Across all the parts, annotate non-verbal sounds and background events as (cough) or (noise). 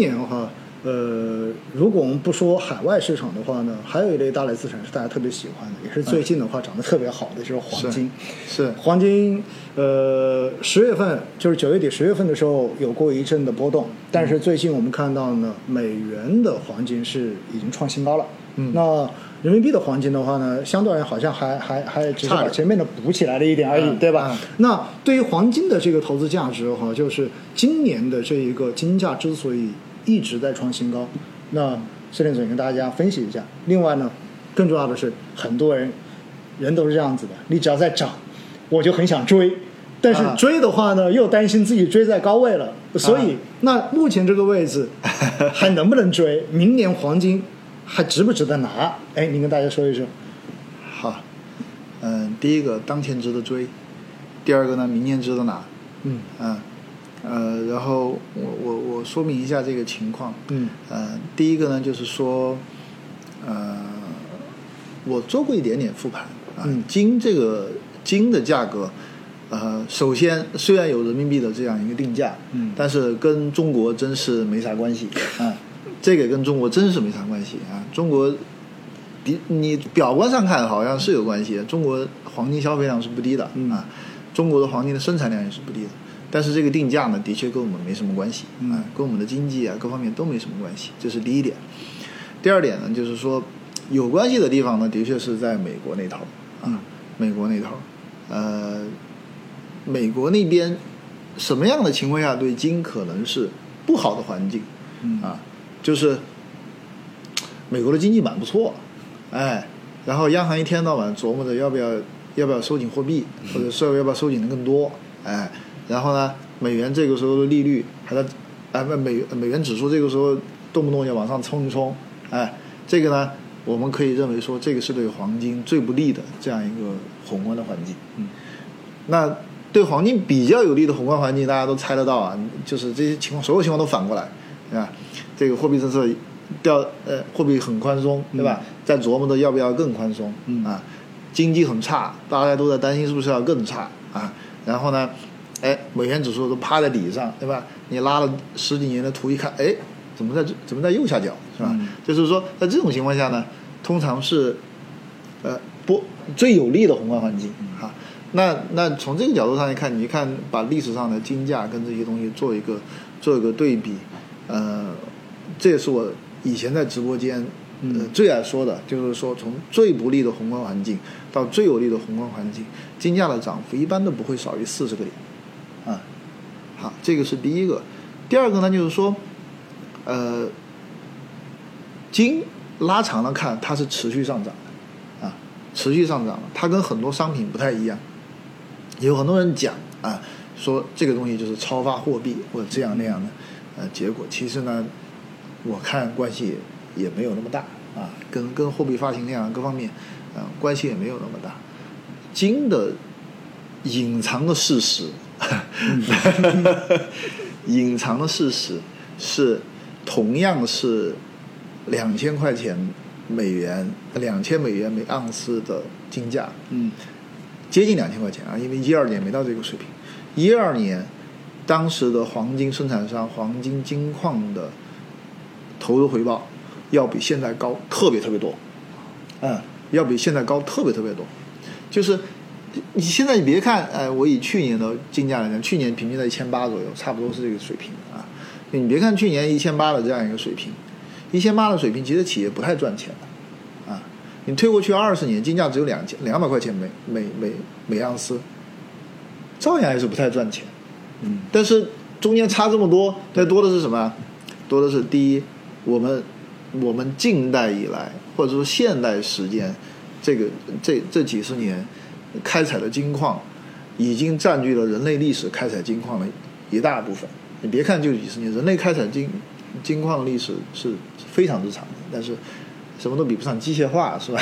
年哈，呃，如果我们不说海外市场的话呢，还有一类大类资产是大家特别喜欢的，也是最近的话涨得特别好的，就是黄金。是黄金，呃，十月份就是九月底十月份的时候有过一阵的波动，但是最近我们看到呢，美元的黄金是已经创新高了。嗯那人民币的黄金的话呢，相对而言好像还还还只是把前面的补起来了一点而已，嗯对吧？嗯那对于黄金的这个投资价值哈，就是今年的这一个金价之所以一直在创新高，那施连总跟大家分析一下。另外呢，更重要的是，很多人人都是这样子的，你只要在涨，我就很想追。但是啊追的话呢，又担心自己追在高位了，所以、啊那目前这个位置 (laughs) 还能不能追？明年黄金还值不值得拿？哎，您跟大家说一说。好，嗯，第一个当前值得追，第二个呢，明年值得拿，嗯嗯，呃，然后我我我说明一下这个情况，嗯呃，第一个呢就是说，呃，我做过一点点复盘啊，嗯金这个金的价格，呃，首先虽然有人民币的这样一个定价，嗯但是跟中国真是没啥关系 (laughs) 啊，这个跟中国真是没啥关系啊，中国。你你表观上看好像是有关系，中国黄金消费量是不低的、嗯啊，中国的黄金的生产量也是不低的，但是这个定价呢，的确跟我们没什么关系嗯啊，跟我们的经济啊各方面都没什么关系，这是第一点。第二点呢，就是说有关系的地方呢，的确是在美国那头嗯啊，美国那头，呃，美国那边什么样的情况下对金可能是不好的环境嗯啊？就是美国的经济蛮不错，哎，然后央行一天到晚琢磨着要不要要不要收紧货币，或者是要不要收紧的更多，哎，然后呢，美元这个时候的利率还在，哎，不美美元指数这个时候动不动就往上冲一冲，哎，这个呢，我们可以认为说这个是对黄金最不利的这样一个宏观的环境。嗯，那对黄金比较有利的宏观环境，大家都猜得到啊，就是这些情况，所有情况都反过来，对吧？这个货币政策调呃货币很宽松，对吧？在琢磨着要不要更宽松，嗯啊，经济很差，大家都在担心是不是要更差啊？然后呢，哎，美元指数都趴在底上，对吧？你拉了十几年的图一看，哎，怎么在这怎么在右下角，是吧？嗯就是说，在这种情况下呢，通常是呃不最有利的宏观环境啊。那那从这个角度上来看，你看把历史上的金价跟这些东西做一个做一个对比，呃，这也是我以前在直播间最爱说的，就是说从最不利的宏观环境到最有利的宏观环境，金价的涨幅一般都不会少于四十个点，这个是第一个。第二个呢，就是说，呃，金拉长了看，它是持续上涨的，啊，持续上涨的，它跟很多商品不太一样。有很多人讲啊，说这个东西就是超发货币或者这样那样的，呃，结果其实呢，我看关系也没有那么大啊，跟跟货币发行量各方面，呃，关系也没有那么大。金的隐藏的事实，(laughs) 隐藏的事实是，同样是两千块钱美元，两千美元每盎司的金价，嗯接近两千块钱啊，因为一二年没到这个水平。一二年，当时的黄金生产商、黄金金矿的投入回报要比现在高特别特别多，嗯，要比现在高特别特别多。就是你现在你别看，哎，我以去年的金价来讲，去年平均在一千八左右，差不多是这个水平啊。你别看去年一千八的这样一个水平，一千八的水平，其实企业不太赚钱的啊。你退过去二十年，金价只有两千两百块钱每每每每盎司，照样还是不太赚钱。嗯但是中间差这么多，那多的是什么？多的是第一，我们我们近代以来，或者说现代时间，这个这这几十年开采的金矿，已经占据了人类历史开采金矿的一大部分。你别看就几十年，人类开采金金矿的历史是非常之长的，但是什么都比不上机械化，是吧？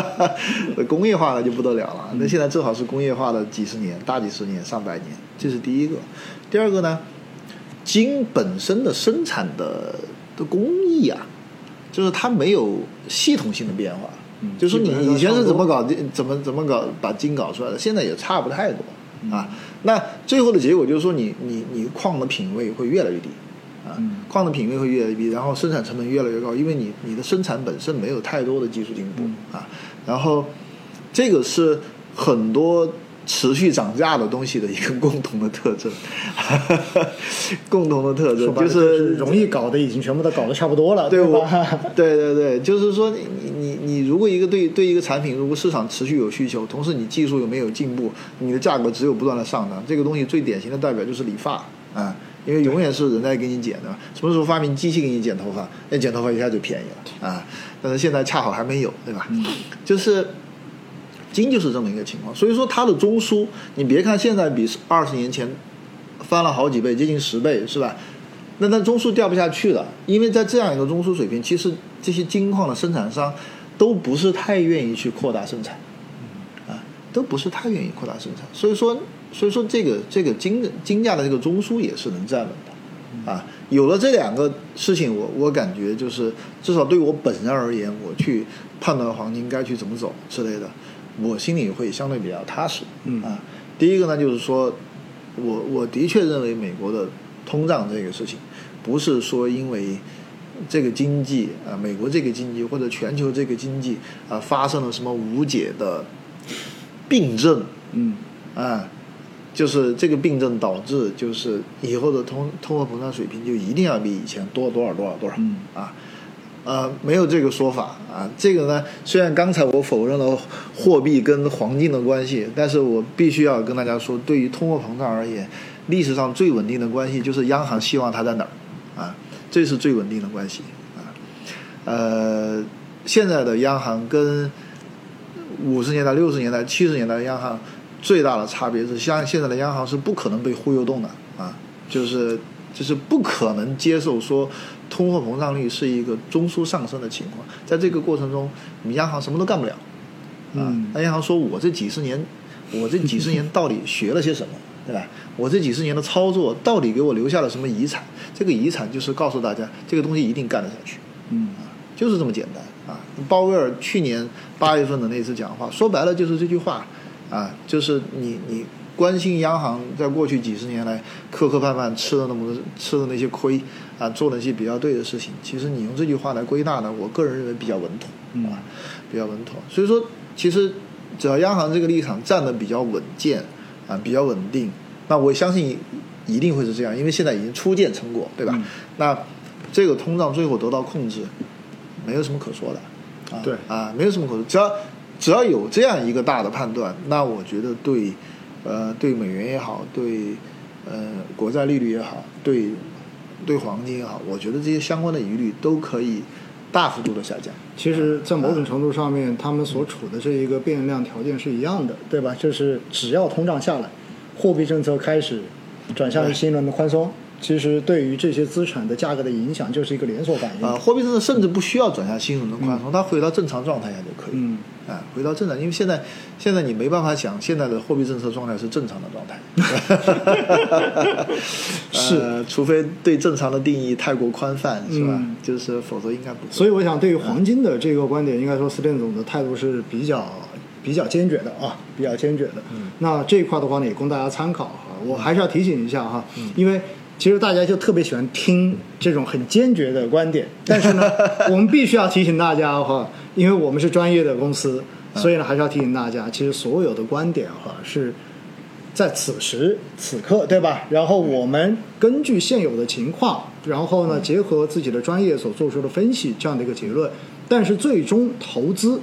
(laughs) 工业化了就不得了了。那现在正好是工业化的几十年、大几十年、上百年，这是第一个。第二个呢，金本身的生产的的工艺啊，就是它没有系统性的变化。嗯就是说你以前是怎么搞怎么怎么搞把金搞出来的，现在也差不太多啊。那最后的结果就是说你，你你矿的品位会越来越低啊，嗯矿的品位会越来越低，然后生产成本越来越高，因为你你的生产本身没有太多的技术进步、嗯啊，然后这个是很多持续涨价的东西的一个共同的特征，共同的特征就是容易搞的已经全部都搞得差不多了，对我吧？，对对对，就是说你你你你如果一个对对一个产品，如果市场持续有需求，同时你技术又没有进步，你的价格只有不断的上涨，这个东西最典型的代表就是理发啊，因为永远是人在给你剪的，什么时候发明机器给你剪头发，那剪头发一下就便宜了啊，但是现在恰好还没有，对吧？就是。金就是这么一个情况，所以说它的中枢，你别看现在比二十年前翻了好几倍，接近十倍，是吧？那它中枢掉不下去了，因为在这样一个中枢水平，其实这些金矿的生产商都不是太愿意去扩大生产，啊，都不是太愿意扩大生产，所以说，所以说这个这个金金价的这个中枢也是能站稳的，啊，有了这两个事情，我我感觉就是至少对我本人而言，我去判断黄金该去怎么走之类的，我心里会相对比较踏实，嗯。啊，第一个呢就是说，我我的确认为美国的通胀这个事情，不是说因为这个经济啊，美国这个经济或者全球这个经济啊发生了什么无解的病症嗯啊，就是这个病症导致就是以后的通通货膨胀水平就一定要比以前多多少多少多少嗯啊。呃，没有这个说法啊。这个呢，虽然刚才我否认了货币跟黄金的关系，但是我必须要跟大家说，对于通货膨胀而言，历史上最稳定的关系就是央行希望它在哪儿啊，这是最稳定的关系啊。呃，现在的央行跟五十年代、六十年代、七十年代的央行最大的差别是，像现在的央行是不可能被忽悠动的啊，就是就是不可能接受说通货膨胀率是一个中枢上升的情况，在这个过程中，你央行什么都干不了啊嗯。那央行说我这几十年，我这几十年到底学了些什么，对吧？我这几十年的操作到底给我留下了什么遗产？这个遗产就是告诉大家，这个东西一定干得下去。嗯就是这么简单啊！鲍威尔去年八月份的那次讲话，说白了就是这句话啊，就是你你关心央行在过去几十年来磕磕绊绊吃了那么多吃的那些亏啊，做了一些比较对的事情，其实你用这句话来归纳呢，我个人认为比较稳妥嗯啊，比较稳妥。所以说，其实只要央行这个立场站得比较稳健啊，比较稳定，那我相信一定会是这样，因为现在已经初见成果，对吧？嗯那这个通胀最后得到控制，没有什么可说的，啊，对啊，没有什么可说，只要只要有这样一个大的判断，那我觉得对，呃，对美元也好，对呃国债利率也好，对对黄金也好，我觉得这些相关的疑虑都可以大幅度的下降。其实，在某种程度上面，他们所处的这一个变量条件是一样的，对吧？就是只要通胀下来，货币政策开始转向新一轮的宽松，其实对于这些资产的价格的影响就是一个连锁反应。啊，货币政策甚至不需要转向新一轮的宽松，它回到正常状态下就可以。嗯，啊，回到正常，因为现在现在你没办法想现在的货币政策状态是正常的状态，(laughs) 是呃，除非对正常的定义太过宽泛，是吧？嗯就是否则应该不会。所以我想，对于黄金的这个观点，应该说斯林总的态度是比较比较坚决的啊，比较坚决的。嗯那这一块的话呢，也供大家参考哈。我还是要提醒一下哈，因为其实大家就特别喜欢听这种很坚决的观点，但是呢，(laughs) 我们必须要提醒大家哈，因为我们是专业的公司，所以呢，还是要提醒大家，其实所有的观点哈是。在此时此刻，对吧？然后我们根据现有的情况，然后呢，结合自己的专业所做出的分析，这样的一个结论。但是最终投资，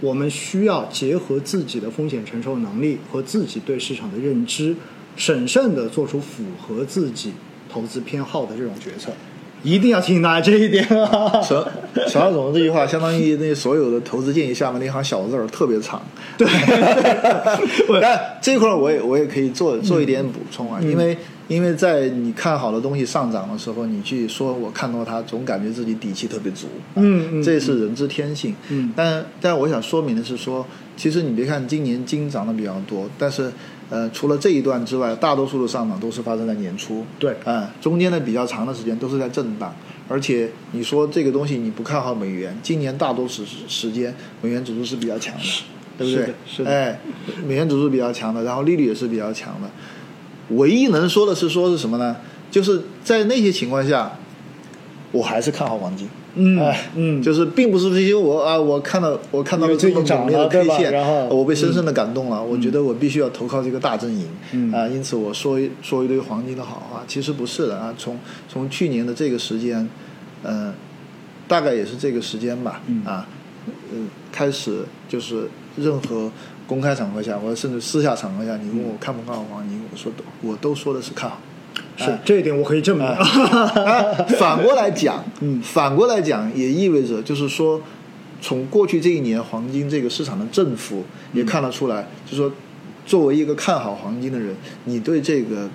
我们需要结合自己的风险承受能力和自己对市场的认知，审慎的做出符合自己投资偏好的这种决策。一定要提醒大家这一点啊！陈陈 (laughs) 老总这句话，相当于那所有的投资建议下面那行小字儿特别长。对，(laughs) 但这块儿我也我也可以做做一点补充啊，嗯因为因为在你看好的东西上涨的时候，你去说我看到它，总感觉自己底气特别足。嗯嗯这是人之天性。嗯但但我想说明的是说，其实你别看今年金涨的比较多，但是呃，除了这一段之外，大多数的上涨都是发生在年初。对啊、中间的比较长的时间都是在震荡。而且你说这个东西你不看好美元，今年大多数时时间美元指数是比较强的，对不对？是的是的哎，美元指数比较强的，然后利率也是比较强的。唯一能说的是说是什么呢？就是在那些情况下，我还是看好黄金。嗯哎，嗯就是并不是因为我啊，我看到我看到了这么猛烈的 K 线，然后我被深深的感动了。我觉得我必须要投靠这个大阵营，嗯啊，因此我说一说一堆黄金的好话，其实不是的啊。从从去年的这个时间，嗯、大概也是这个时间吧，嗯啊，嗯，开始就是任何公开场合下，或者甚至私下场合下，你问我看不看好黄金，我说都我都说的是看好。是这一点我可以证明。哎。反过来讲，嗯。反过来讲也意味着就是说，从过去这一年黄金这个市场的振幅也看得出来，就是说，作为一个看好黄金的人，你对这个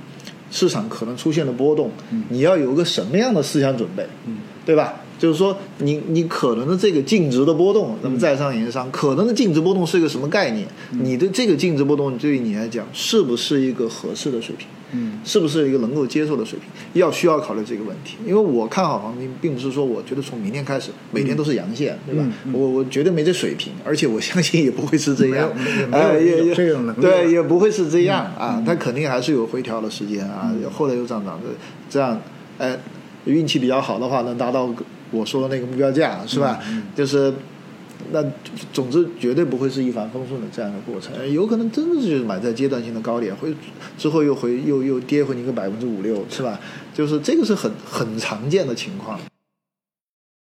市场可能出现的波动，你要有个什么样的思想准备，嗯。对吧？就是说你，你可能的这个净值的波动，那么在商言商，可能的净值波动是一个什么概念？你的这个净值波动对于你来讲是不是一个合适的水平？嗯是不是一个能够接受的水平？要需要考虑这个问题。因为我看好黄金，并不是说我觉得从明天开始每天都是阳线，对吧？我我绝对没这水平，而且我相信也不会是这样哎，也有也对，也不会是这样啊。它肯定还是有回调的时间啊，后来又涨涨的，这样，哎，运气比较好的话，能达到我说的那个目标价，是吧？就是。那总之绝对不会是一帆风顺的这样的过程，有可能真的是就是买在阶段性的高点，会之后又回又又跌回你个百分之五六，是吧？就是这个是很很常见的情况。